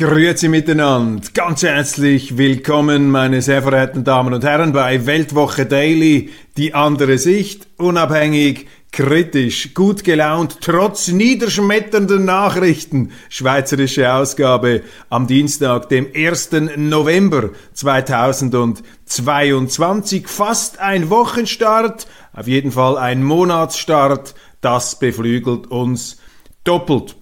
Grüezi miteinander, ganz herzlich willkommen, meine sehr verehrten Damen und Herren, bei Weltwoche Daily, die andere Sicht, unabhängig, kritisch, gut gelaunt, trotz niederschmetternden Nachrichten, schweizerische Ausgabe am Dienstag, dem 1. November 2022, fast ein Wochenstart, auf jeden Fall ein Monatsstart, das beflügelt uns doppelt.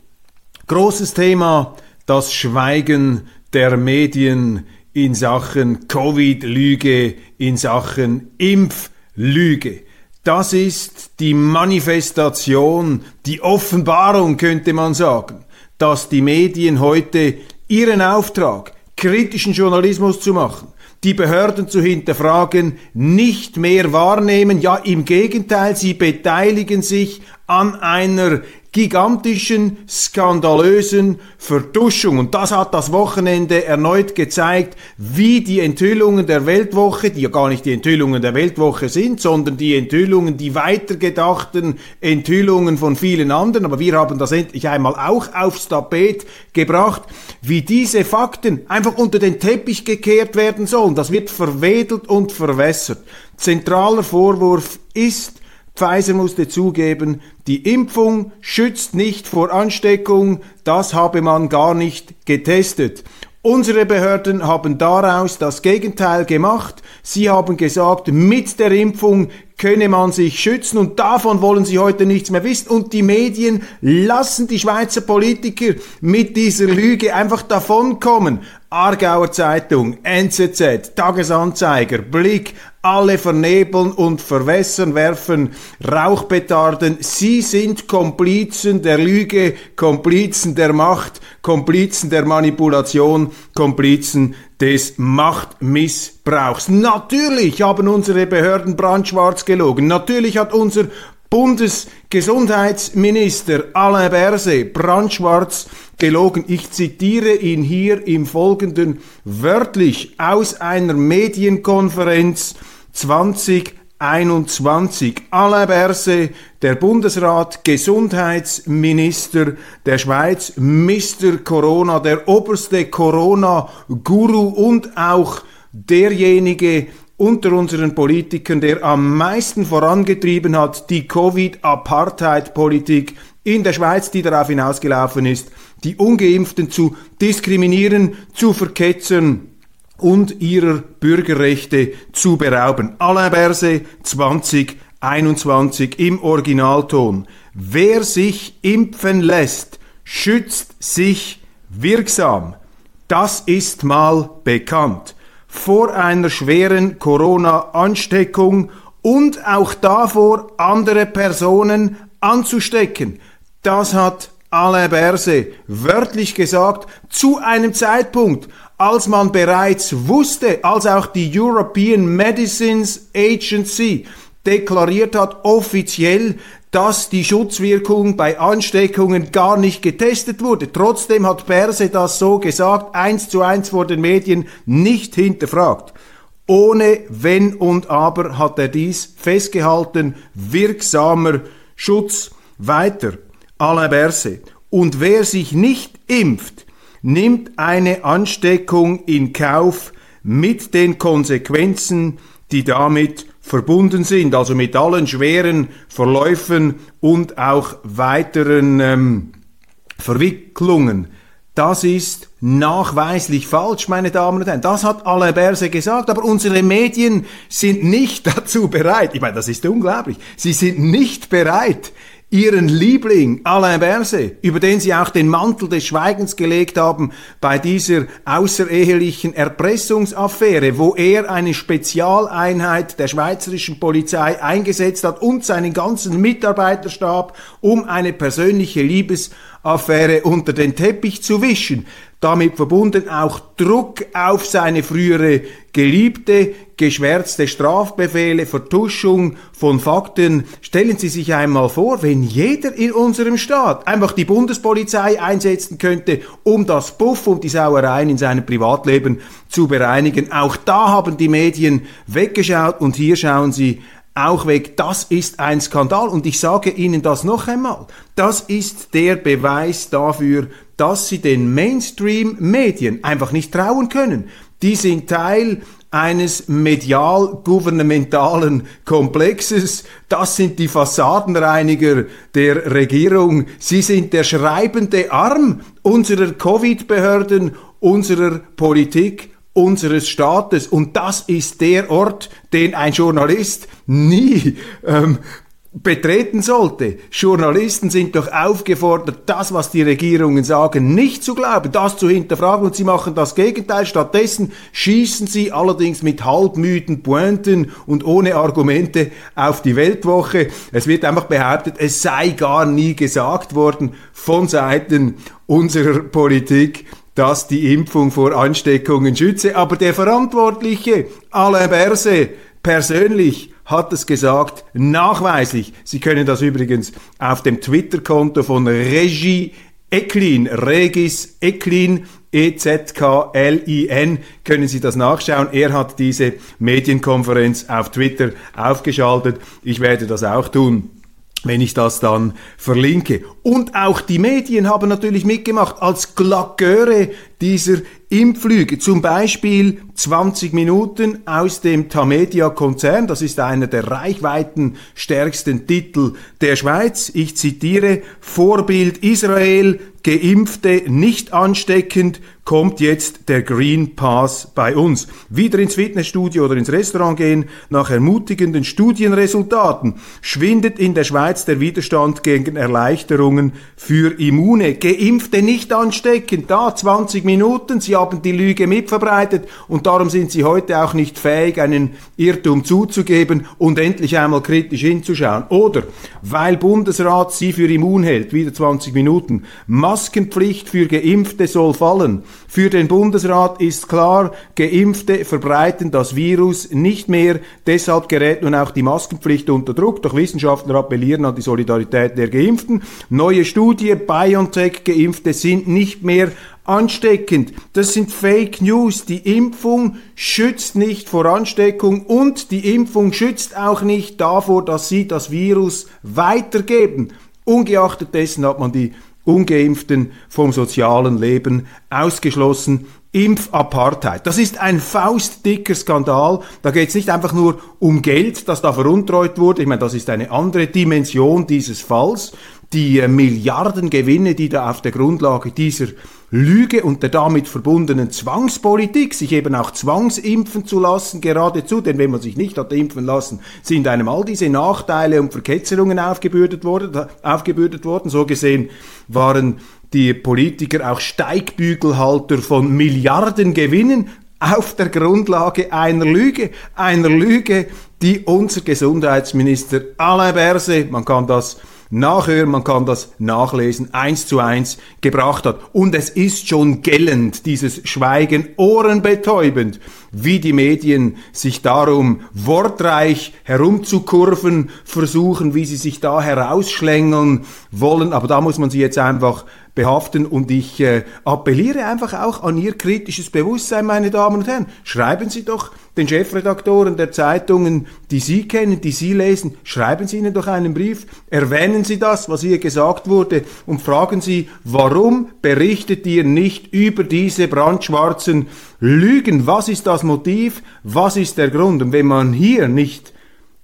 Großes Thema, das Schweigen der Medien in Sachen Covid-Lüge, in Sachen Impflüge. Das ist die Manifestation, die Offenbarung könnte man sagen, dass die Medien heute ihren Auftrag, kritischen Journalismus zu machen, die Behörden zu hinterfragen, nicht mehr wahrnehmen, ja im Gegenteil, sie beteiligen sich an einer gigantischen, skandalösen Vertuschung. Und das hat das Wochenende erneut gezeigt, wie die Enthüllungen der Weltwoche, die ja gar nicht die Enthüllungen der Weltwoche sind, sondern die Enthüllungen, die weitergedachten Enthüllungen von vielen anderen, aber wir haben das endlich einmal auch aufs Tapet gebracht, wie diese Fakten einfach unter den Teppich gekehrt werden sollen. Das wird verwedelt und verwässert. Zentraler Vorwurf ist, Pfizer musste zugeben, die Impfung schützt nicht vor Ansteckung, das habe man gar nicht getestet. Unsere Behörden haben daraus das Gegenteil gemacht. Sie haben gesagt, mit der Impfung könne man sich schützen und davon wollen sie heute nichts mehr wissen. Und die Medien lassen die Schweizer Politiker mit dieser Lüge einfach davonkommen. Aargauer Zeitung, NZZ, Tagesanzeiger, Blick, alle vernebeln und verwässern, werfen Rauchpetarden. Sie sind Komplizen der Lüge, Komplizen der Macht, Komplizen der Manipulation, Komplizen des Machtmissbrauchs. Natürlich haben unsere Behörden brandschwarz gelogen. Natürlich hat unser Bundesgesundheitsminister Alain Berset brandschwarz gelogen. Ich zitiere ihn hier im Folgenden wörtlich aus einer Medienkonferenz 2021. Alain Berset, der Bundesrat, Gesundheitsminister der Schweiz, Mr. Corona, der oberste Corona-Guru und auch derjenige, unter unseren Politikern, der am meisten vorangetrieben hat, die Covid-Apartheid-Politik in der Schweiz, die darauf hinausgelaufen ist, die Ungeimpften zu diskriminieren, zu verketzern und ihrer Bürgerrechte zu berauben. Alain Berset 2021 im Originalton. Wer sich impfen lässt, schützt sich wirksam. Das ist mal bekannt vor einer schweren Corona-Ansteckung und auch davor, andere Personen anzustecken. Das hat Alain Berset wörtlich gesagt, zu einem Zeitpunkt, als man bereits wusste, als auch die European Medicines Agency deklariert hat, offiziell, dass die Schutzwirkung bei Ansteckungen gar nicht getestet wurde. Trotzdem hat Berse das so gesagt, eins zu eins vor den Medien, nicht hinterfragt. Ohne Wenn und Aber hat er dies festgehalten, wirksamer Schutz weiter. Alain Berse. Und wer sich nicht impft, nimmt eine Ansteckung in Kauf mit den Konsequenzen, die damit verbunden sind, also mit allen schweren Verläufen und auch weiteren ähm, Verwicklungen. Das ist nachweislich falsch, meine Damen und Herren. Das hat Alain Berse gesagt, aber unsere Medien sind nicht dazu bereit. Ich meine, das ist unglaublich. Sie sind nicht bereit, ihren Liebling Alain Berset, über den sie auch den Mantel des Schweigens gelegt haben bei dieser außerehelichen Erpressungsaffäre, wo er eine Spezialeinheit der schweizerischen Polizei eingesetzt hat und seinen ganzen Mitarbeiterstab, um eine persönliche Liebesaffäre unter den Teppich zu wischen. Damit verbunden auch Druck auf seine frühere Geliebte geschwärzte Strafbefehle, Vertuschung von Fakten. Stellen Sie sich einmal vor, wenn jeder in unserem Staat einfach die Bundespolizei einsetzen könnte, um das Puff und die Sauereien in seinem Privatleben zu bereinigen. Auch da haben die Medien weggeschaut und hier schauen sie auch weg. Das ist ein Skandal und ich sage Ihnen das noch einmal. Das ist der Beweis dafür, dass Sie den Mainstream-Medien einfach nicht trauen können. Die sind Teil eines medial-gouvernementalen Komplexes. Das sind die Fassadenreiniger der Regierung. Sie sind der schreibende Arm unserer Covid-Behörden, unserer Politik unseres Staates. Und das ist der Ort, den ein Journalist nie ähm, betreten sollte. Journalisten sind doch aufgefordert, das, was die Regierungen sagen, nicht zu glauben, das zu hinterfragen und sie machen das Gegenteil. Stattdessen schießen sie allerdings mit halbmüden Pointen und ohne Argumente auf die Weltwoche. Es wird einfach behauptet, es sei gar nie gesagt worden von Seiten unserer Politik, dass die Impfung vor Ansteckungen schütze. Aber der Verantwortliche, Alain Berset, persönlich hat es gesagt, nachweislich. Sie können das übrigens auf dem Twitter-Konto von Regie Eklin, Regis Eklin, E-Z-K-L-I-N, können Sie das nachschauen. Er hat diese Medienkonferenz auf Twitter aufgeschaltet. Ich werde das auch tun wenn ich das dann verlinke. Und auch die Medien haben natürlich mitgemacht als Glackeure dieser Impflüge. Zum Beispiel 20 Minuten aus dem Tamedia-Konzern. Das ist einer der reichweitenstärksten Titel der Schweiz. Ich zitiere Vorbild Israel, Geimpfte nicht ansteckend, kommt jetzt der Green Pass bei uns. Wieder ins Fitnessstudio oder ins Restaurant gehen, nach ermutigenden Studienresultaten schwindet in der Schweiz der Widerstand gegen Erleichterungen für Immune. Geimpfte nicht ansteckend, da 20 Minuten, sie haben die Lüge mitverbreitet und darum sind sie heute auch nicht fähig, einen Irrtum zuzugeben und endlich einmal kritisch hinzuschauen. Oder weil Bundesrat sie für immun hält, wieder 20 Minuten, Maskenpflicht für Geimpfte soll fallen. Für den Bundesrat ist klar, Geimpfte verbreiten das Virus nicht mehr. Deshalb gerät nun auch die Maskenpflicht unter Druck. Doch Wissenschaftler appellieren an die Solidarität der Geimpften. Neue Studie, BioNTech-Geimpfte sind nicht mehr ansteckend. Das sind Fake News. Die Impfung schützt nicht vor Ansteckung und die Impfung schützt auch nicht davor, dass sie das Virus weitergeben. Ungeachtet dessen hat man die Ungeimpften vom sozialen Leben ausgeschlossen. Impfapartheid. Das ist ein faustdicker Skandal. Da geht es nicht einfach nur um Geld, das da veruntreut wurde. Ich meine, das ist eine andere Dimension dieses Falls. Die äh, Milliardengewinne, die da auf der Grundlage dieser Lüge und der damit verbundenen Zwangspolitik, sich eben auch zwangsimpfen zu lassen, geradezu, denn wenn man sich nicht hat impfen lassen, sind einem all diese Nachteile und Verketzerungen aufgebürdet worden, aufgebürdet worden. So gesehen waren die Politiker auch Steigbügelhalter von Milliardengewinnen auf der Grundlage einer Lüge, einer Lüge, die unser Gesundheitsminister Alain Berset, man kann das nachhören, man kann das nachlesen, eins zu eins gebracht hat. Und es ist schon gellend, dieses Schweigen, ohrenbetäubend, wie die Medien sich darum wortreich herumzukurven versuchen, wie sie sich da herausschlängeln wollen. Aber da muss man sie jetzt einfach behaften und ich äh, appelliere einfach auch an Ihr kritisches Bewusstsein, meine Damen und Herren. Schreiben Sie doch den Chefredaktoren der Zeitungen, die Sie kennen, die Sie lesen, schreiben Sie ihnen doch einen Brief, erwähnen Sie das, was hier gesagt wurde und fragen Sie, warum berichtet ihr nicht über diese brandschwarzen Lügen? Was ist das Motiv? Was ist der Grund? Und wenn man hier nicht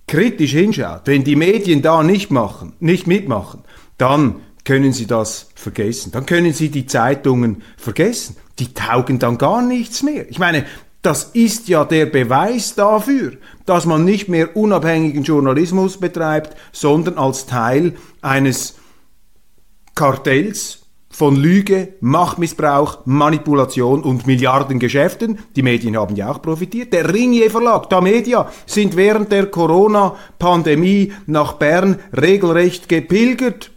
kritisch hinschaut, wenn die Medien da nicht machen, nicht mitmachen, dann können Sie das vergessen. Dann können Sie die Zeitungen vergessen. Die taugen dann gar nichts mehr. Ich meine, das ist ja der Beweis dafür, dass man nicht mehr unabhängigen Journalismus betreibt, sondern als Teil eines Kartells von Lüge, Machtmissbrauch, Manipulation und Milliardengeschäften. Die Medien haben ja auch profitiert. Der Ringier Verlag, da Media, sind während der Corona-Pandemie nach Bern regelrecht gepilgert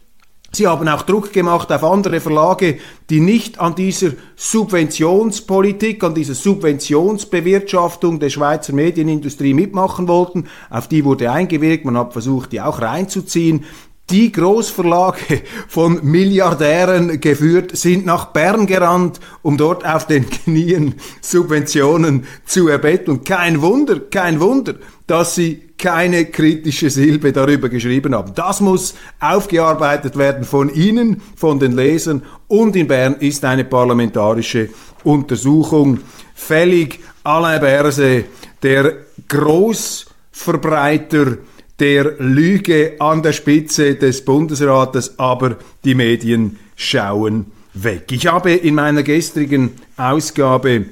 Sie haben auch Druck gemacht auf andere Verlage, die nicht an dieser Subventionspolitik, an dieser Subventionsbewirtschaftung der Schweizer Medienindustrie mitmachen wollten. Auf die wurde eingewirkt, man hat versucht, die auch reinzuziehen. Die Großverlage von Milliardären geführt sind nach Bern gerannt, um dort auf den Knien Subventionen zu erbetteln. Kein Wunder, kein Wunder, dass sie keine kritische Silbe darüber geschrieben haben. Das muss aufgearbeitet werden von Ihnen, von den Lesern und in Bern ist eine parlamentarische Untersuchung fällig. Alain Berse, der Großverbreiter der Lüge an der Spitze des Bundesrates, aber die Medien schauen weg. Ich habe in meiner gestrigen Ausgabe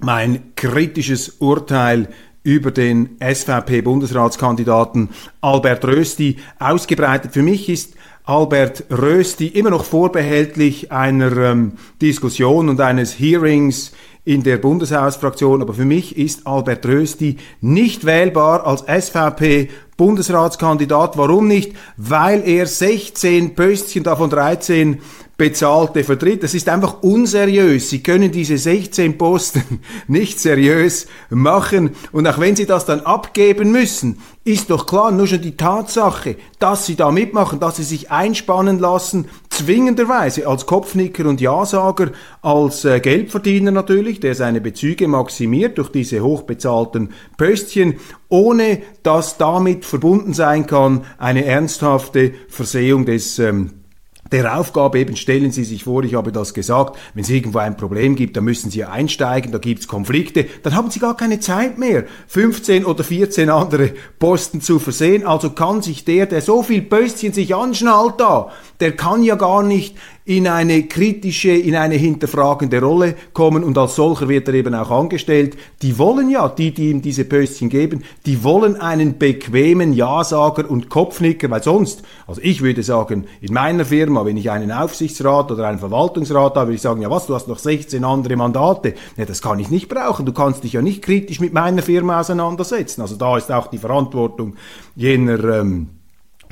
mein kritisches Urteil über den SVP-Bundesratskandidaten Albert Rösti ausgebreitet. Für mich ist Albert Rösti immer noch vorbehältlich einer ähm, Diskussion und eines Hearings in der Bundeshausfraktion, aber für mich ist Albert Rösti nicht wählbar als SVP Bundesratskandidat. Warum nicht? Weil er 16 Pöstchen, davon 13 bezahlte vertritt. Das ist einfach unseriös. Sie können diese 16 Posten nicht seriös machen. Und auch wenn Sie das dann abgeben müssen, ist doch klar, nur schon die Tatsache, dass Sie da mitmachen, dass Sie sich einspannen lassen, zwingenderweise als Kopfnicker und Ja-Sager, als äh, Geldverdiener natürlich, der seine Bezüge maximiert durch diese hochbezahlten Pöstchen, ohne dass damit verbunden sein kann eine ernsthafte Versehung des ähm, der Aufgabe eben, stellen Sie sich vor, ich habe das gesagt, wenn es irgendwo ein Problem gibt, dann müssen Sie einsteigen, da gibt es Konflikte, dann haben Sie gar keine Zeit mehr, 15 oder 14 andere Posten zu versehen. Also kann sich der, der so viel Pöstchen sich anschnallt da, der kann ja gar nicht in eine kritische, in eine hinterfragende Rolle kommen und als solcher wird er eben auch angestellt. Die wollen ja, die, die ihm diese Pöstchen geben, die wollen einen bequemen Ja-Sager und Kopfnicker, weil sonst, also ich würde sagen, in meiner Firma, wenn ich einen Aufsichtsrat oder einen Verwaltungsrat habe, würde ich sagen, ja was, du hast noch 16 andere Mandate. Ja, das kann ich nicht brauchen. Du kannst dich ja nicht kritisch mit meiner Firma auseinandersetzen. Also da ist auch die Verantwortung jener ähm,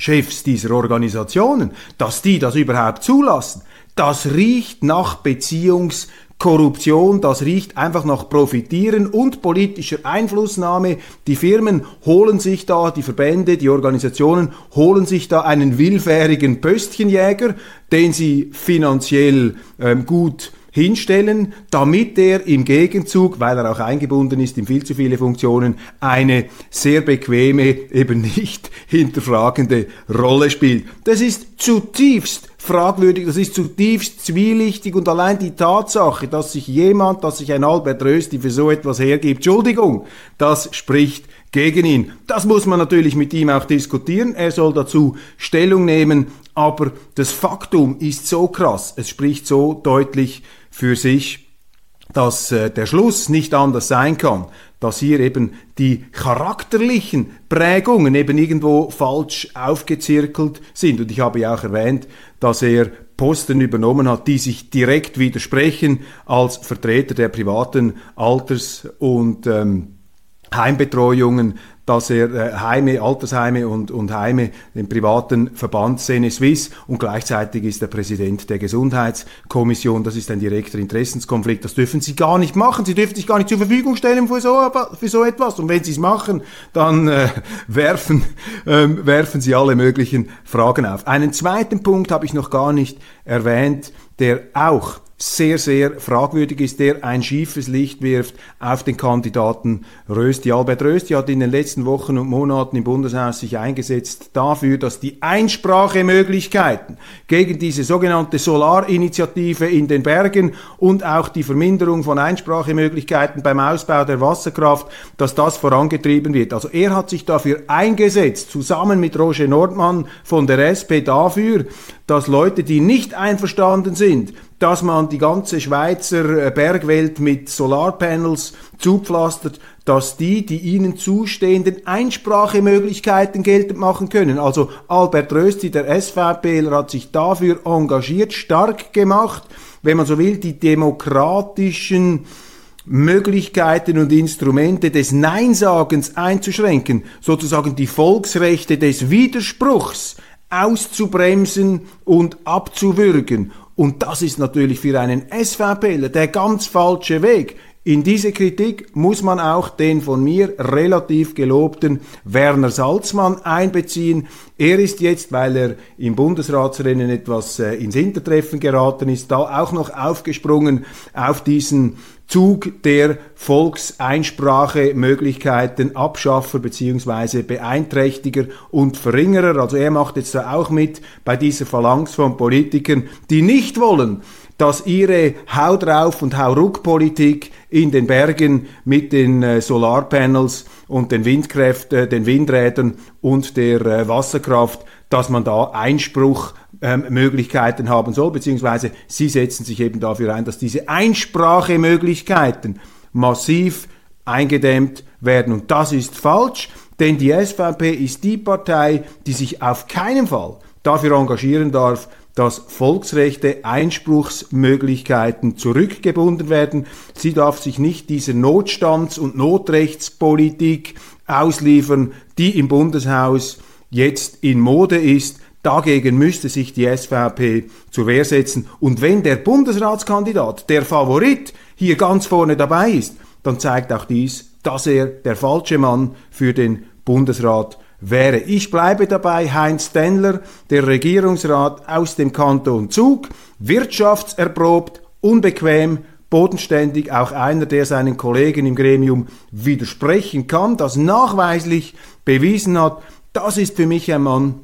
Chefs dieser Organisationen, dass die das überhaupt zulassen, das riecht nach Beziehungskorruption, das riecht einfach nach Profitieren und politischer Einflussnahme. Die Firmen holen sich da, die Verbände, die Organisationen holen sich da einen willfährigen Pöstchenjäger, den sie finanziell ähm, gut hinstellen, damit er im Gegenzug, weil er auch eingebunden ist in viel zu viele Funktionen, eine sehr bequeme, eben nicht hinterfragende Rolle spielt. Das ist zutiefst fragwürdig, das ist zutiefst zwielichtig und allein die Tatsache, dass sich jemand, dass sich ein Albert Rösti für so etwas hergibt, Entschuldigung, das spricht gegen ihn. Das muss man natürlich mit ihm auch diskutieren. Er soll dazu Stellung nehmen. Aber das Faktum ist so krass. Es spricht so deutlich für sich, dass äh, der Schluss nicht anders sein kann, dass hier eben die charakterlichen Prägungen eben irgendwo falsch aufgezirkelt sind. Und ich habe ja auch erwähnt, dass er Posten übernommen hat, die sich direkt widersprechen als Vertreter der privaten Alters- und ähm, Heimbetreuungen dass er äh, Heime, Altersheime und, und Heime, den privaten Verband Sene Suisse und gleichzeitig ist er Präsident der Gesundheitskommission. Das ist ein direkter Interessenskonflikt. Das dürfen Sie gar nicht machen. Sie dürfen sich gar nicht zur Verfügung stellen für so, für so etwas. Und wenn Sie es machen, dann äh, werfen, äh, werfen Sie alle möglichen Fragen auf. Einen zweiten Punkt habe ich noch gar nicht erwähnt, der auch sehr, sehr fragwürdig ist, der ein schiefes Licht wirft auf den Kandidaten Rösti. Albert Rösti hat in den letzten Wochen und Monaten im Bundeshaus sich eingesetzt dafür, dass die Einsprachemöglichkeiten gegen diese sogenannte Solarinitiative in den Bergen und auch die Verminderung von Einsprachemöglichkeiten beim Ausbau der Wasserkraft, dass das vorangetrieben wird. Also er hat sich dafür eingesetzt, zusammen mit Roger Nordmann von der SP dafür, dass Leute, die nicht einverstanden sind, dass man die ganze Schweizer äh, Bergwelt mit Solarpanels zupflastert, dass die die ihnen zustehenden Einsprachemöglichkeiten geltend machen können. Also Albert Rösti, der SVPler, hat sich dafür engagiert, stark gemacht, wenn man so will, die demokratischen Möglichkeiten und Instrumente des Neinsagens einzuschränken, sozusagen die Volksrechte des Widerspruchs auszubremsen und abzuwürgen. Und das ist natürlich für einen SVPler der ganz falsche Weg. In diese Kritik muss man auch den von mir relativ gelobten Werner Salzmann einbeziehen. Er ist jetzt, weil er im Bundesratsrennen etwas äh, ins Hintertreffen geraten ist, da auch noch aufgesprungen auf diesen Zug der Volkseinsprachemöglichkeiten Abschaffer bzw. Beeinträchtiger und Verringerer. Also er macht jetzt da auch mit bei dieser Phalanx von Politikern, die nicht wollen, dass ihre Hau drauf und Hau ruck Politik in den Bergen mit den äh, Solarpanels und den Windkräften, den Windrädern und der äh, Wasserkraft, dass man da Einspruchmöglichkeiten ähm, haben soll, beziehungsweise sie setzen sich eben dafür ein, dass diese Einsprachemöglichkeiten massiv eingedämmt werden. Und das ist falsch, denn die SVP ist die Partei, die sich auf keinen Fall dafür engagieren darf, dass Volksrechte, Einspruchsmöglichkeiten zurückgebunden werden. Sie darf sich nicht dieser Notstands- und Notrechtspolitik ausliefern, die im Bundeshaus jetzt in Mode ist. Dagegen müsste sich die SVP zur Wehr setzen. Und wenn der Bundesratskandidat, der Favorit, hier ganz vorne dabei ist, dann zeigt auch dies, dass er der falsche Mann für den Bundesrat wäre. Ich bleibe dabei, Heinz Stenler, der Regierungsrat aus dem Kanton Zug, wirtschaftserprobt, unbequem, bodenständig, auch einer, der seinen Kollegen im Gremium widersprechen kann, das nachweislich bewiesen hat, das ist für mich ein Mann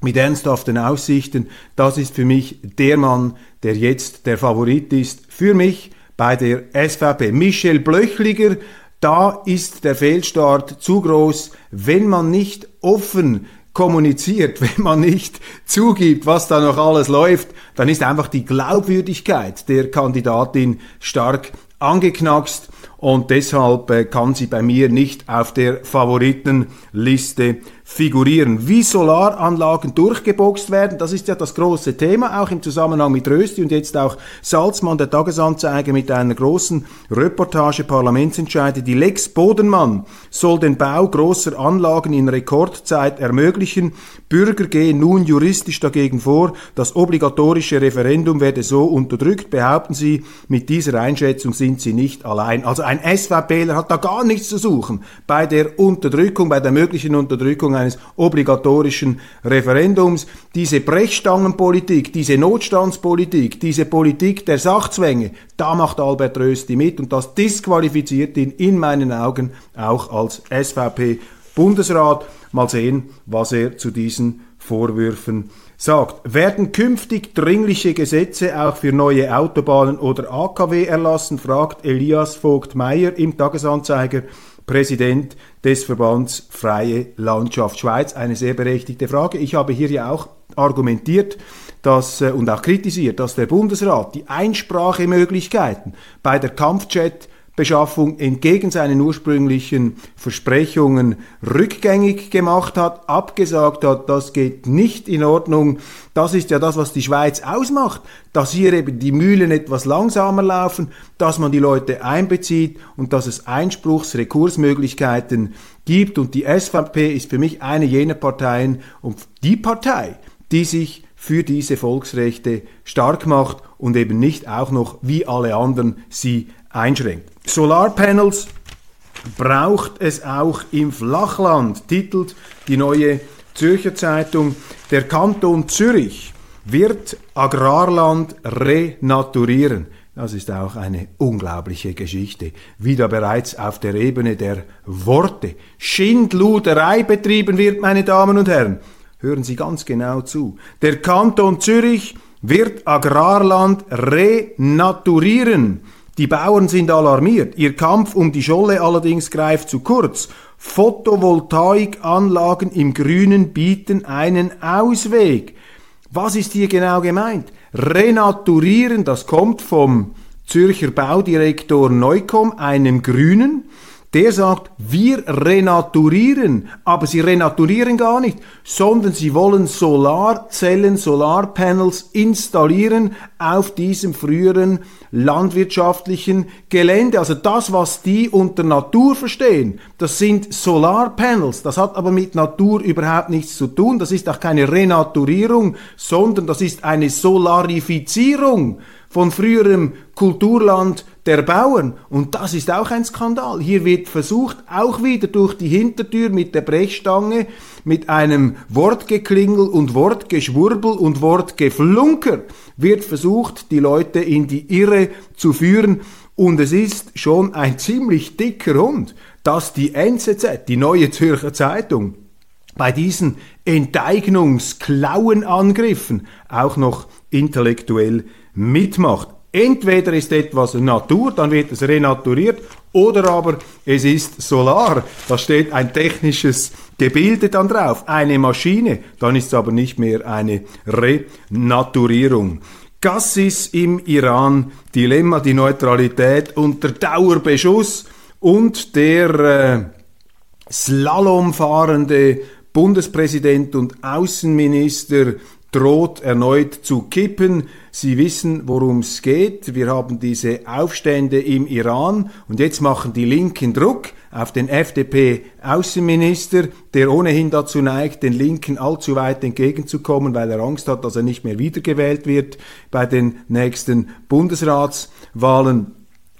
mit ernsthaften Aussichten, das ist für mich der Mann, der jetzt der Favorit ist, für mich bei der SVP. Michel Blöchliger da ist der Fehlstart zu groß, wenn man nicht offen kommuniziert, wenn man nicht zugibt, was da noch alles läuft, dann ist einfach die Glaubwürdigkeit der Kandidatin stark angeknackst und deshalb äh, kann sie bei mir nicht auf der Favoritenliste figurieren. Wie Solaranlagen durchgeboxt werden, das ist ja das große Thema, auch im Zusammenhang mit Rösti und jetzt auch Salzmann, der Tagesanzeiger, mit einer großen Reportage Parlamentsentscheide. Die Lex Bodenmann soll den Bau großer Anlagen in Rekordzeit ermöglichen. Bürger gehen nun juristisch dagegen vor. Das obligatorische Referendum werde so unterdrückt, behaupten sie. Mit dieser Einschätzung sind sie nicht allein. Also ein SVPler hat da gar nichts zu suchen bei der Unterdrückung, bei der möglichen Unterdrückung eines obligatorischen Referendums. Diese Brechstangenpolitik, diese Notstandspolitik, diese Politik der Sachzwänge, da macht Albert Rösti mit und das disqualifiziert ihn in meinen Augen auch als SVP-Bundesrat. Mal sehen, was er zu diesen Vorwürfen sagt, werden künftig dringliche Gesetze auch für neue Autobahnen oder AKW erlassen, fragt Elias Vogt Meyer im Tagesanzeiger Präsident des Verbands Freie Landschaft Schweiz. Eine sehr berechtigte Frage. Ich habe hier ja auch argumentiert dass, äh, und auch kritisiert, dass der Bundesrat die Einsprachemöglichkeiten bei der Kampfjet Beschaffung entgegen seinen ursprünglichen Versprechungen rückgängig gemacht hat, abgesagt hat, das geht nicht in Ordnung. Das ist ja das, was die Schweiz ausmacht, dass hier eben die Mühlen etwas langsamer laufen, dass man die Leute einbezieht und dass es Einspruchs-, Rekursmöglichkeiten gibt. Und die SVP ist für mich eine jener Parteien und die Partei, die sich für diese Volksrechte stark macht und eben nicht auch noch wie alle anderen sie einschränkt. Solarpanels braucht es auch im Flachland, titelt die neue Zürcher Zeitung. Der Kanton Zürich wird Agrarland renaturieren. Das ist auch eine unglaubliche Geschichte, wie da bereits auf der Ebene der Worte Schindluderei betrieben wird, meine Damen und Herren. Hören Sie ganz genau zu. Der Kanton Zürich wird Agrarland renaturieren. Die Bauern sind alarmiert. Ihr Kampf um die Scholle allerdings greift zu kurz. Photovoltaikanlagen im Grünen bieten einen Ausweg. Was ist hier genau gemeint? Renaturieren, das kommt vom Zürcher Baudirektor Neukomm, einem Grünen, der sagt, wir renaturieren, aber sie renaturieren gar nicht, sondern sie wollen Solarzellen, Solarpanels installieren auf diesem früheren landwirtschaftlichen Gelände. Also das, was die unter Natur verstehen, das sind Solarpanels. Das hat aber mit Natur überhaupt nichts zu tun. Das ist auch keine Renaturierung, sondern das ist eine Solarifizierung von früherem Kulturland der Bauern. Und das ist auch ein Skandal. Hier wird versucht, auch wieder durch die Hintertür mit der Brechstange, mit einem Wortgeklingel und Wortgeschwurbel und Wortgeflunker, wird versucht, die Leute in die Irre zu führen. Und es ist schon ein ziemlich dicker Hund, dass die NZZ, die Neue Zürcher Zeitung, bei diesen Enteignungsklauenangriffen auch noch intellektuell mitmacht. Entweder ist etwas Natur, dann wird es renaturiert, oder aber es ist Solar. Da steht ein technisches Gebilde dann drauf, eine Maschine, dann ist es aber nicht mehr eine Renaturierung. Gassis im Iran, Dilemma, die Neutralität unter Dauerbeschuss und der äh, Slalomfahrende Bundespräsident und Außenminister droht erneut zu kippen. Sie wissen, worum es geht. Wir haben diese Aufstände im Iran und jetzt machen die Linken Druck auf den FDP-Außenminister, der ohnehin dazu neigt, den Linken allzu weit entgegenzukommen, weil er Angst hat, dass er nicht mehr wiedergewählt wird bei den nächsten Bundesratswahlen.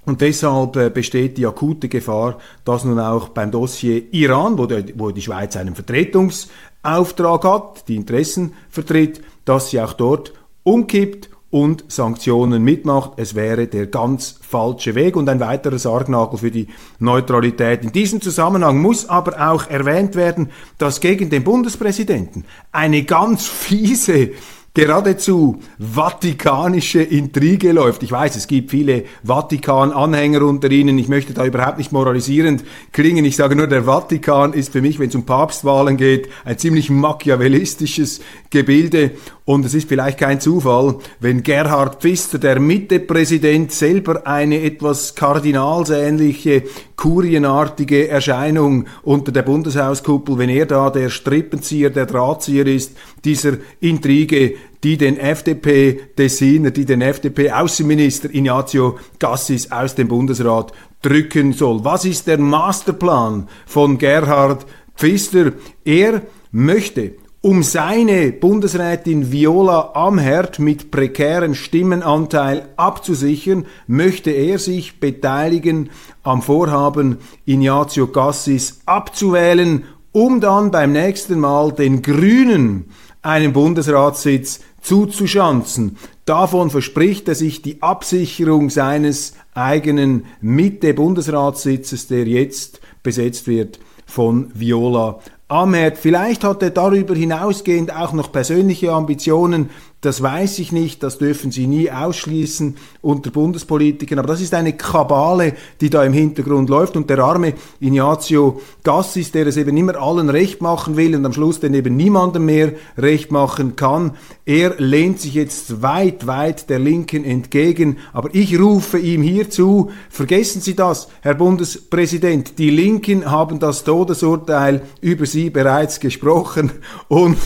Und deshalb äh, besteht die akute Gefahr, dass nun auch beim Dossier Iran, wo, der, wo die Schweiz einen Vertretungsauftrag hat, die Interessen vertritt, dass sie auch dort umkippt und Sanktionen mitmacht. Es wäre der ganz falsche Weg und ein weiterer Sargnagel für die Neutralität. In diesem Zusammenhang muss aber auch erwähnt werden, dass gegen den Bundespräsidenten eine ganz fiese geradezu vatikanische Intrige läuft. Ich weiß, es gibt viele Vatikan-Anhänger unter Ihnen. Ich möchte da überhaupt nicht moralisierend klingen. Ich sage nur, der Vatikan ist für mich, wenn es um Papstwahlen geht, ein ziemlich machiavellistisches Gebilde. Und es ist vielleicht kein Zufall, wenn Gerhard Pfister, der Mitte-Präsident, selber eine etwas kardinalsähnliche, kurienartige Erscheinung unter der Bundeshauskuppel, wenn er da der Strippenzieher, der Drahtzieher ist, dieser Intrige, die den FDP-Dessiner, die den FDP-Außenminister Ignazio Gassis aus dem Bundesrat drücken soll. Was ist der Masterplan von Gerhard Pfister? Er möchte um seine Bundesrätin Viola Amherd mit prekärem Stimmenanteil abzusichern, möchte er sich beteiligen am Vorhaben, Ignazio Gassis abzuwählen, um dann beim nächsten Mal den Grünen einen Bundesratssitz zuzuschanzen. Davon verspricht er sich die Absicherung seines eigenen Mitte-Bundesratssitzes, der jetzt besetzt wird von Viola Ahmed, vielleicht hat er darüber hinausgehend auch noch persönliche Ambitionen, das weiß ich nicht, das dürfen Sie nie ausschließen unter Bundespolitikern, aber das ist eine Kabale, die da im Hintergrund läuft. Und der arme Ignazio Gassis, der es eben immer allen recht machen will und am Schluss dann eben niemandem mehr recht machen kann, er lehnt sich jetzt weit, weit der Linken entgegen, aber ich rufe ihm hier zu, vergessen Sie das, Herr Bundespräsident, die Linken haben das Todesurteil über Sie bereits gesprochen. Und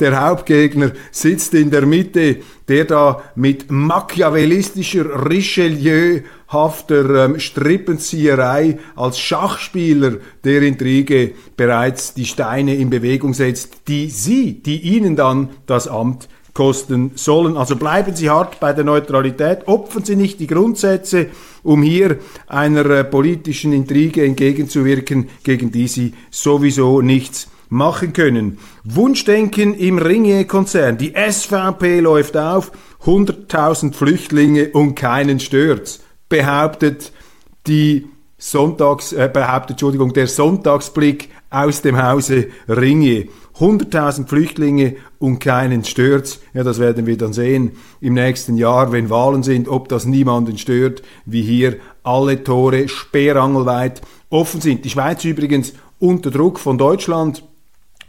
der Hauptgegner sitzt in der Mitte, der da mit machiavellistischer Richelieu-hafter ähm, Strippenzieherei als Schachspieler der Intrige bereits die Steine in Bewegung setzt, die Sie, die Ihnen dann das Amt kosten sollen. Also bleiben Sie hart bei der Neutralität, opfern Sie nicht die Grundsätze, um hier einer äh, politischen Intrige entgegenzuwirken, gegen die Sie sowieso nichts machen können. Wunschdenken im Ringier-Konzern. Die SVP läuft auf, 100.000 Flüchtlinge und keinen stört's, behauptet die Sonntags, äh, behauptet, Entschuldigung, der Sonntagsblick aus dem Hause Ringier. 100.000 Flüchtlinge und keinen stört's. Ja, das werden wir dann sehen im nächsten Jahr, wenn Wahlen sind, ob das niemanden stört, wie hier alle Tore sperrangelweit offen sind. Die Schweiz übrigens unter Druck von Deutschland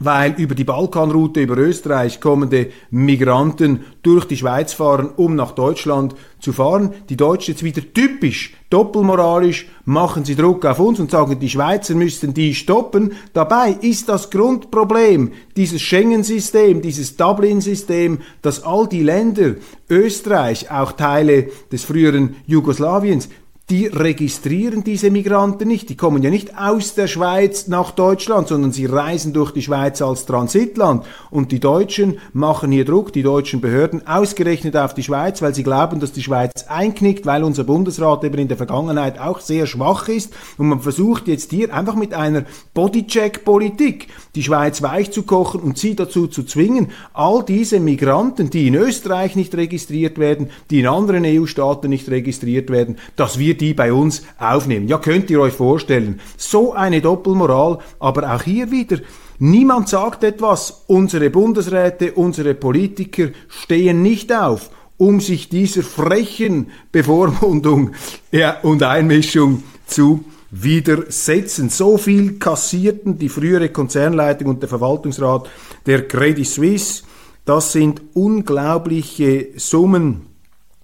weil über die Balkanroute, über Österreich kommende Migranten durch die Schweiz fahren, um nach Deutschland zu fahren. Die Deutschen jetzt wieder typisch doppelmoralisch machen sie Druck auf uns und sagen, die Schweizer müssten die stoppen. Dabei ist das Grundproblem dieses Schengen-System, dieses Dublin-System, dass all die Länder, Österreich, auch Teile des früheren Jugoslawiens, die registrieren diese Migranten nicht. Die kommen ja nicht aus der Schweiz nach Deutschland, sondern sie reisen durch die Schweiz als Transitland. Und die Deutschen machen hier Druck, die deutschen Behörden, ausgerechnet auf die Schweiz, weil sie glauben, dass die Schweiz einknickt, weil unser Bundesrat eben in der Vergangenheit auch sehr schwach ist. Und man versucht jetzt hier einfach mit einer Bodycheck-Politik die Schweiz weich zu kochen und sie dazu zu zwingen, all diese Migranten, die in Österreich nicht registriert werden, die in anderen EU-Staaten nicht registriert werden, dass wir die bei uns aufnehmen. Ja, könnt ihr euch vorstellen, so eine Doppelmoral, aber auch hier wieder, niemand sagt etwas, unsere Bundesräte, unsere Politiker stehen nicht auf, um sich dieser frechen Bevormundung ja, und Einmischung zu widersetzen. So viel kassierten die frühere Konzernleitung und der Verwaltungsrat der Credit Suisse. Das sind unglaubliche Summen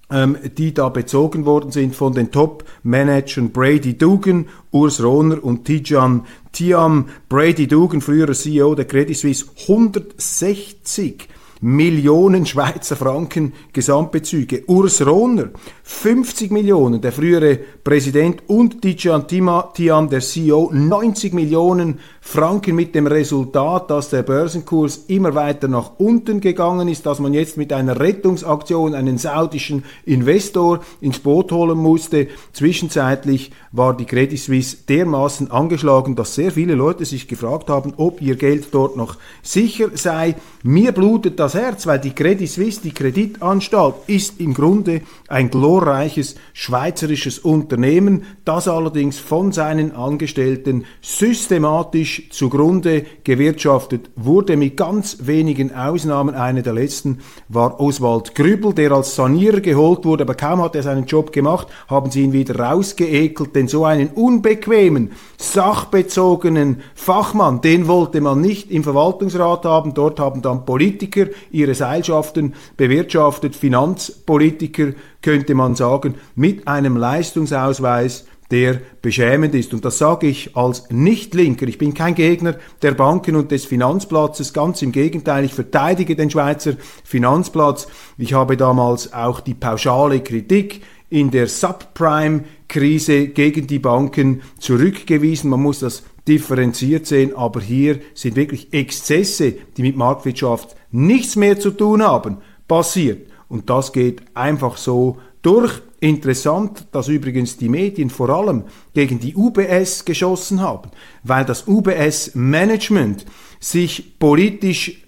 ähm, die da bezogen worden sind von den Top-Managern Brady Dugan, Urs Rohner und Tijan Tiam. Brady Dugan, früherer CEO der Credit Suisse, 160 Millionen Schweizer Franken Gesamtbezüge. Urs Rohner, 50 Millionen, der frühere Präsident und Dijan Tiam, der CEO, 90 Millionen Franken mit dem Resultat, dass der Börsenkurs immer weiter nach unten gegangen ist, dass man jetzt mit einer Rettungsaktion einen saudischen Investor ins Boot holen musste. Zwischenzeitlich war die Credit Suisse dermaßen angeschlagen, dass sehr viele Leute sich gefragt haben, ob ihr Geld dort noch sicher sei. Mir blutet das Herz, weil die Credit Suisse, die Kreditanstalt, ist im Grunde ein glorreiches schweizerisches Unternehmen, das allerdings von seinen Angestellten systematisch zugrunde gewirtschaftet wurde, mit ganz wenigen Ausnahmen. Eine der letzten war Oswald Grübel, der als Sanierer geholt wurde, aber kaum hat er seinen Job gemacht, haben sie ihn wieder rausgeekelt, denn so einen unbequemen, sachbezogenen Fachmann, den wollte man nicht im Verwaltungsrat haben. Dort haben dann Politiker ihre Seilschaften bewirtschaftet, Finanzpolitiker könnte man sagen, mit einem Leistungsausweis, der beschämend ist. Und das sage ich als Nicht-Linker. Ich bin kein Gegner der Banken und des Finanzplatzes. Ganz im Gegenteil, ich verteidige den Schweizer Finanzplatz. Ich habe damals auch die pauschale Kritik in der Subprime-Krise gegen die Banken zurückgewiesen. Man muss das differenziert sehen, aber hier sind wirklich Exzesse, die mit Marktwirtschaft nichts mehr zu tun haben, passiert. Und das geht einfach so durch. Interessant, dass übrigens die Medien vor allem gegen die UBS geschossen haben, weil das UBS-Management sich politisch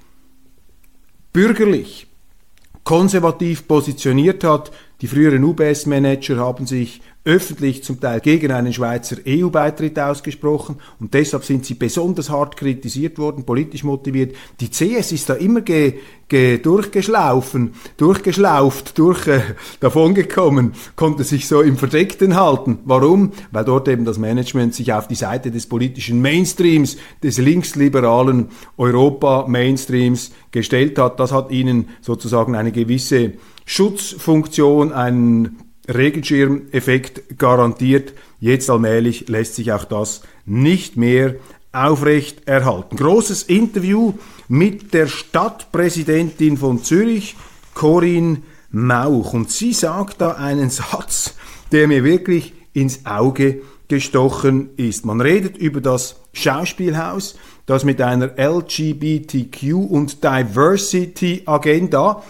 bürgerlich konservativ positioniert hat. Die früheren UBS-Manager haben sich öffentlich zum Teil gegen einen Schweizer EU-Beitritt ausgesprochen und deshalb sind sie besonders hart kritisiert worden, politisch motiviert. Die CS ist da immer ge, ge durchgeschlaufen, durchgeschlauft, durch äh, davongekommen, konnte sich so im Verdeckten halten. Warum? Weil dort eben das Management sich auf die Seite des politischen Mainstreams, des linksliberalen Europa-Mainstreams gestellt hat. Das hat ihnen sozusagen eine gewisse Schutzfunktion, einen Regenschirmeffekt garantiert. Jetzt allmählich lässt sich auch das nicht mehr aufrecht erhalten. Großes Interview mit der Stadtpräsidentin von Zürich, Corinne Mauch. Und sie sagt da einen Satz, der mir wirklich ins Auge gestochen ist. Man redet über das Schauspielhaus, das mit einer LGBTQ und Diversity Agenda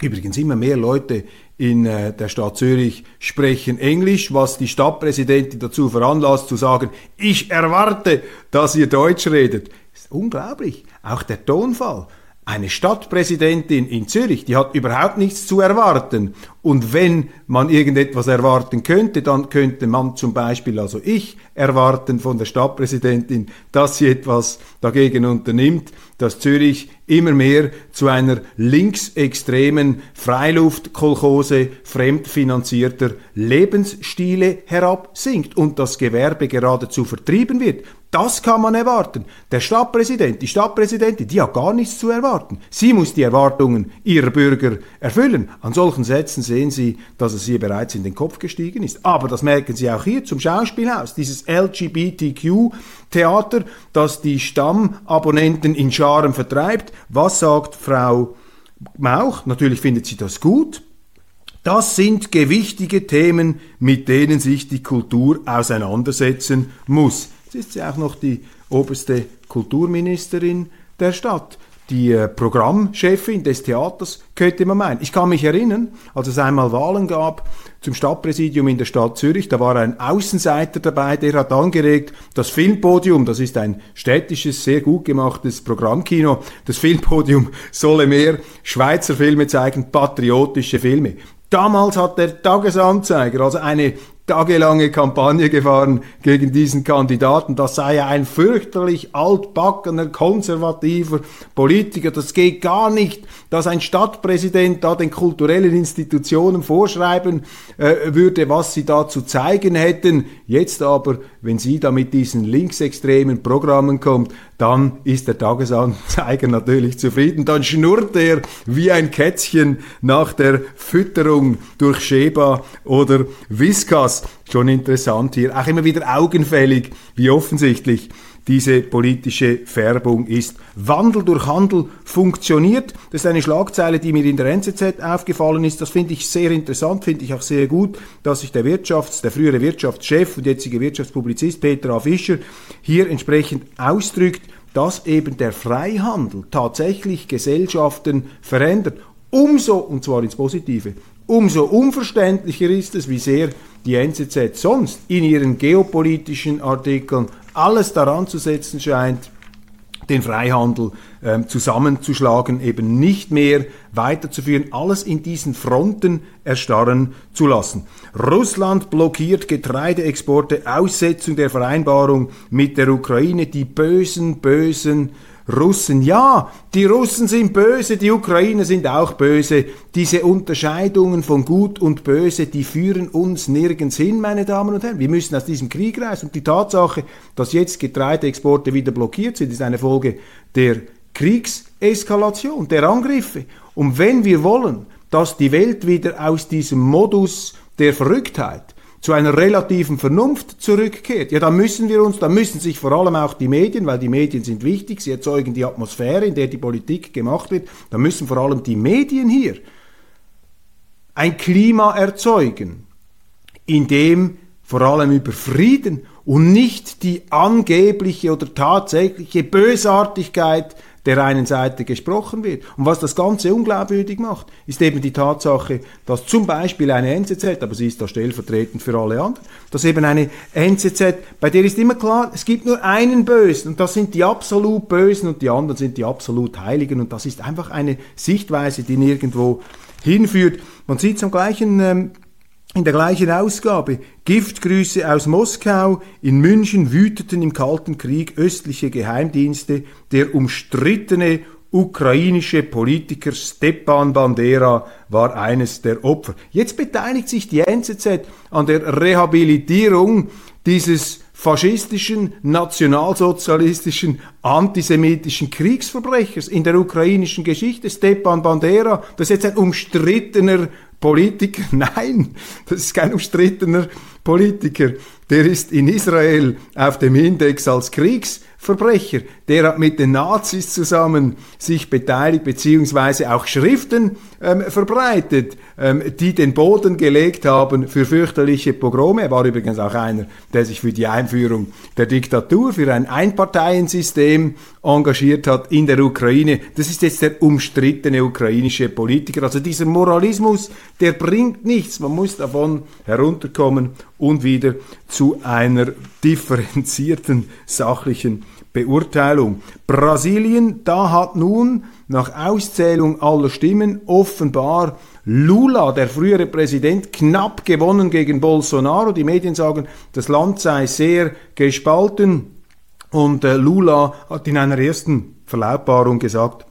Übrigens immer mehr Leute in äh, der Stadt Zürich sprechen Englisch, was die Stadtpräsidentin dazu veranlasst zu sagen, ich erwarte, dass ihr Deutsch redet. ist unglaublich. Auch der Tonfall. Eine Stadtpräsidentin in Zürich, die hat überhaupt nichts zu erwarten Und wenn man irgendetwas erwarten könnte, dann könnte man zum Beispiel, also ich, erwarten von der Stadtpräsidentin, dass sie etwas dagegen unternimmt, dass Zürich immer mehr zu einer linksextremen Freiluftkolchose fremdfinanzierter Lebensstile herabsinkt und das Gewerbe geradezu vertrieben wird. Das kann man erwarten. Der Stadtpräsident, die Stadtpräsidentin, die hat gar nichts zu erwarten. Sie muss die Erwartungen ihrer Bürger erfüllen. An solchen Sätzen sehen Sie, dass es ihr bereits in den Kopf gestiegen ist. Aber das merken Sie auch hier zum Schauspielhaus. Dieses LGBTQ-Theater, das die Stammabonnenten in Scharen vertreibt. Was sagt Frau Mauch? Natürlich findet sie das gut. Das sind gewichtige Themen, mit denen sich die Kultur auseinandersetzen muss. Jetzt ist sie auch noch die oberste Kulturministerin der Stadt. Die äh, Programmchefin des Theaters könnte man meinen. Ich kann mich erinnern, als es einmal Wahlen gab zum Stadtpräsidium in der Stadt Zürich, da war ein Außenseiter dabei, der hat angeregt, das Filmpodium, das ist ein städtisches, sehr gut gemachtes Programmkino, das Filmpodium solle mehr Schweizer Filme zeigen, patriotische Filme. Damals hat der Tagesanzeiger, also eine tagelange Kampagne gefahren gegen diesen Kandidaten. Das sei ja ein fürchterlich altbackener, konservativer Politiker. Das geht gar nicht, dass ein Stadtpräsident da den kulturellen Institutionen vorschreiben äh, würde, was sie da zu zeigen hätten. Jetzt aber, wenn sie da mit diesen linksextremen Programmen kommt, dann ist der Tagesanzeiger natürlich zufrieden. Dann schnurrt er wie ein Kätzchen nach der Fütterung durch Sheba oder Whiskas. Schon interessant hier. Auch immer wieder augenfällig, wie offensichtlich diese politische Färbung ist. Wandel durch Handel funktioniert. Das ist eine Schlagzeile, die mir in der NZZ aufgefallen ist. Das finde ich sehr interessant, finde ich auch sehr gut, dass sich der Wirtschafts-, der frühere Wirtschaftschef und jetzige Wirtschaftspublizist Peter A. Fischer hier entsprechend ausdrückt, dass eben der Freihandel tatsächlich Gesellschaften verändert. Umso, und zwar ins Positive, umso unverständlicher ist es, wie sehr die NZZ sonst in ihren geopolitischen Artikeln alles daran zu setzen scheint, den Freihandel äh, zusammenzuschlagen, eben nicht mehr weiterzuführen, alles in diesen Fronten erstarren zu lassen. Russland blockiert Getreideexporte, Aussetzung der Vereinbarung mit der Ukraine, die bösen, bösen Russen. Ja, die Russen sind böse, die Ukrainer sind auch böse. Diese Unterscheidungen von Gut und Böse, die führen uns nirgends hin, meine Damen und Herren. Wir müssen aus diesem Krieg raus. Und die Tatsache, dass jetzt Getreideexporte wieder blockiert sind, ist eine Folge der Kriegseskalation, der Angriffe. Und wenn wir wollen, dass die Welt wieder aus diesem Modus der Verrücktheit, zu einer relativen Vernunft zurückkehrt, ja, dann müssen wir uns, dann müssen sich vor allem auch die Medien, weil die Medien sind wichtig, sie erzeugen die Atmosphäre, in der die Politik gemacht wird, dann müssen vor allem die Medien hier ein Klima erzeugen, in dem vor allem über Frieden und nicht die angebliche oder tatsächliche Bösartigkeit der einen Seite gesprochen wird. Und was das Ganze unglaubwürdig macht, ist eben die Tatsache, dass zum Beispiel eine NZZ, aber sie ist da stellvertretend für alle anderen, dass eben eine NZZ, bei der ist immer klar, es gibt nur einen Bösen und das sind die absolut Bösen und die anderen sind die absolut Heiligen und das ist einfach eine Sichtweise, die nirgendwo hinführt. Man sieht es am gleichen ähm, in der gleichen Ausgabe Giftgrüße aus Moskau. In München wüteten im Kalten Krieg östliche Geheimdienste. Der umstrittene ukrainische Politiker Stepan Bandera war eines der Opfer. Jetzt beteiligt sich die NZZ an der Rehabilitierung dieses faschistischen, nationalsozialistischen, antisemitischen Kriegsverbrechers in der ukrainischen Geschichte. Stepan Bandera, das ist jetzt ein umstrittener Politiker? Nein, das ist kein umstrittener Politiker. Der ist in Israel auf dem Index als Kriegsverbrecher. Der hat mit den Nazis zusammen sich beteiligt beziehungsweise auch Schriften ähm, verbreitet, ähm, die den Boden gelegt haben für fürchterliche Pogrome. Er war übrigens auch einer, der sich für die Einführung der Diktatur, für ein Einparteiensystem engagiert hat in der Ukraine. Das ist jetzt der umstrittene ukrainische Politiker. Also dieser Moralismus, der bringt nichts. Man muss davon herunterkommen und wieder zu einer differenzierten, sachlichen Beurteilung. Brasilien, da hat nun nach Auszählung aller Stimmen offenbar Lula, der frühere Präsident, knapp gewonnen gegen Bolsonaro. Die Medien sagen, das Land sei sehr gespalten. Und äh, Lula hat in einer ersten Verlautbarung gesagt,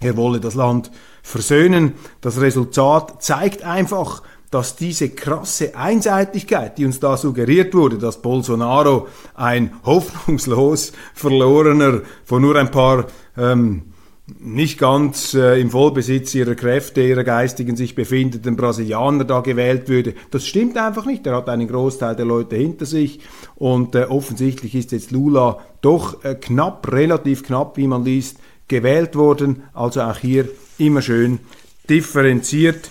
er wolle das Land versöhnen. Das Resultat zeigt einfach, dass diese krasse Einseitigkeit, die uns da suggeriert wurde, dass Bolsonaro ein hoffnungslos verlorener von nur ein paar ähm, nicht ganz äh, im Vollbesitz ihrer Kräfte, ihrer geistigen sich befindenden Brasilianer da gewählt würde. Das stimmt einfach nicht. Er hat einen Großteil der Leute hinter sich und äh, offensichtlich ist jetzt Lula doch äh, knapp, relativ knapp, wie man liest, gewählt worden. Also auch hier immer schön differenziert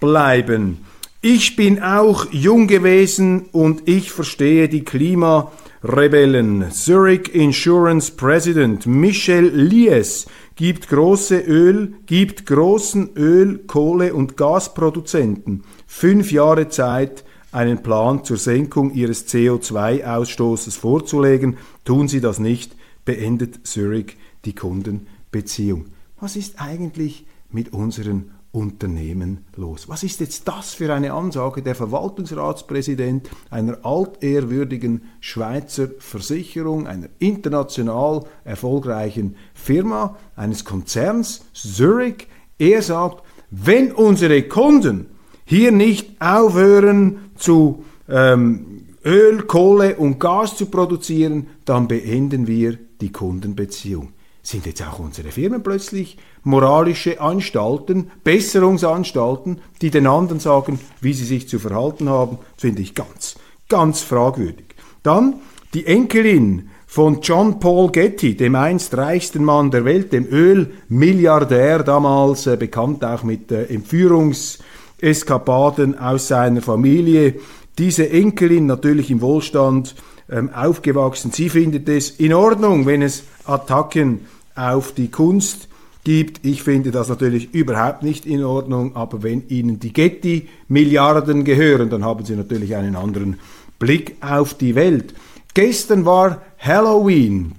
bleiben. Ich bin auch jung gewesen und ich verstehe die Klimarebellen. Zurich Insurance President Michel Lies gibt große Öl, gibt großen Öl, Kohle und Gasproduzenten fünf Jahre Zeit, einen Plan zur Senkung ihres CO2-Ausstoßes vorzulegen. Tun sie das nicht, beendet Zurich die Kundenbeziehung. Was ist eigentlich mit unseren Unternehmen los. Was ist jetzt das für eine Ansage der Verwaltungsratspräsident einer altehrwürdigen Schweizer Versicherung, einer international erfolgreichen Firma, eines Konzerns, Zurich? Er sagt, wenn unsere Kunden hier nicht aufhören zu ähm, Öl, Kohle und Gas zu produzieren, dann beenden wir die Kundenbeziehung. Sind jetzt auch unsere Firmen plötzlich moralische Anstalten, Besserungsanstalten, die den anderen sagen, wie sie sich zu verhalten haben, finde ich ganz, ganz fragwürdig. Dann die Enkelin von John Paul Getty, dem einst reichsten Mann der Welt, dem Ölmilliardär damals, äh, bekannt auch mit äh, Entführungseskapaden aus seiner Familie. Diese Enkelin natürlich im Wohlstand ähm, aufgewachsen. Sie findet es in Ordnung, wenn es Attacken auf die Kunst gibt. Ich finde das natürlich überhaupt nicht in Ordnung, aber wenn Ihnen die Getty-Milliarden gehören, dann haben Sie natürlich einen anderen Blick auf die Welt. Gestern war Halloween.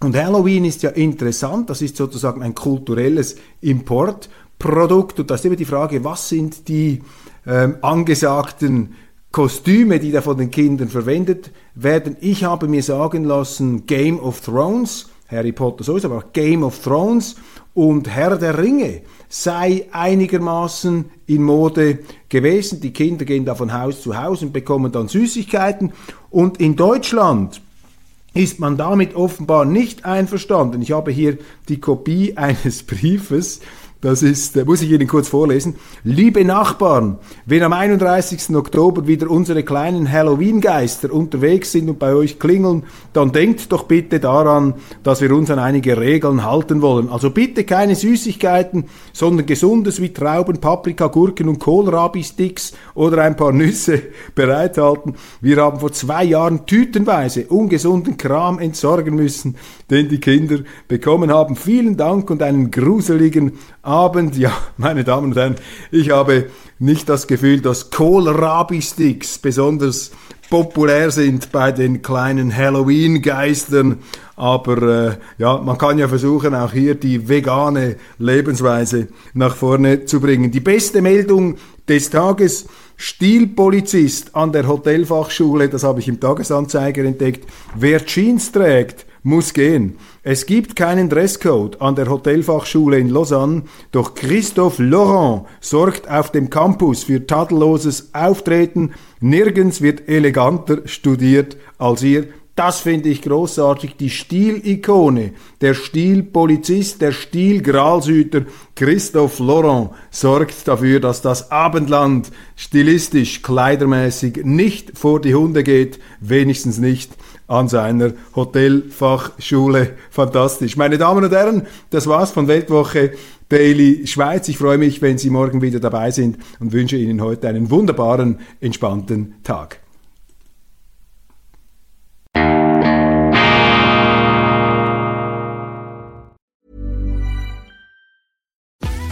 Und Halloween ist ja interessant, das ist sozusagen ein kulturelles Importprodukt. Und da ist immer die Frage, was sind die ähm, angesagten Kostüme, die da von den Kindern verwendet werden. Ich habe mir sagen lassen, Game of Thrones, Harry Potter sowieso, aber auch Game of Thrones und Herr der Ringe sei einigermaßen in Mode gewesen. Die Kinder gehen da von Haus zu Haus und bekommen dann Süßigkeiten. Und in Deutschland ist man damit offenbar nicht einverstanden. Ich habe hier die Kopie eines Briefes das ist, äh, muss ich Ihnen kurz vorlesen. Liebe Nachbarn, wenn am 31. Oktober wieder unsere kleinen Halloween-Geister unterwegs sind und bei euch klingeln, dann denkt doch bitte daran, dass wir uns an einige Regeln halten wollen. Also bitte keine Süßigkeiten, sondern Gesundes wie Trauben, Paprika, Gurken und Kohlrabi-Sticks oder ein paar Nüsse bereithalten. Wir haben vor zwei Jahren tütenweise ungesunden Kram entsorgen müssen, den die Kinder bekommen haben. Vielen Dank und einen gruseligen Abend. Ja, meine Damen und Herren, ich habe nicht das Gefühl, dass Kohlrabi-Sticks besonders populär sind bei den kleinen Halloween-Geistern. Aber äh, ja, man kann ja versuchen, auch hier die vegane Lebensweise nach vorne zu bringen. Die beste Meldung des Tages. Stilpolizist an der Hotelfachschule, das habe ich im Tagesanzeiger entdeckt. Wer Jeans trägt, muss gehen. Es gibt keinen Dresscode an der Hotelfachschule in Lausanne, doch Christophe Laurent sorgt auf dem Campus für tadelloses Auftreten. Nirgends wird eleganter studiert als hier. Das finde ich großartig. Die Stilikone, der Stilpolizist, der Stilgralshüter Christophe Laurent sorgt dafür, dass das Abendland stilistisch, kleidermäßig nicht vor die Hunde geht, wenigstens nicht an seiner Hotelfachschule. Fantastisch. Meine Damen und Herren, das war's von Weltwoche Daily Schweiz. Ich freue mich, wenn Sie morgen wieder dabei sind und wünsche Ihnen heute einen wunderbaren, entspannten Tag.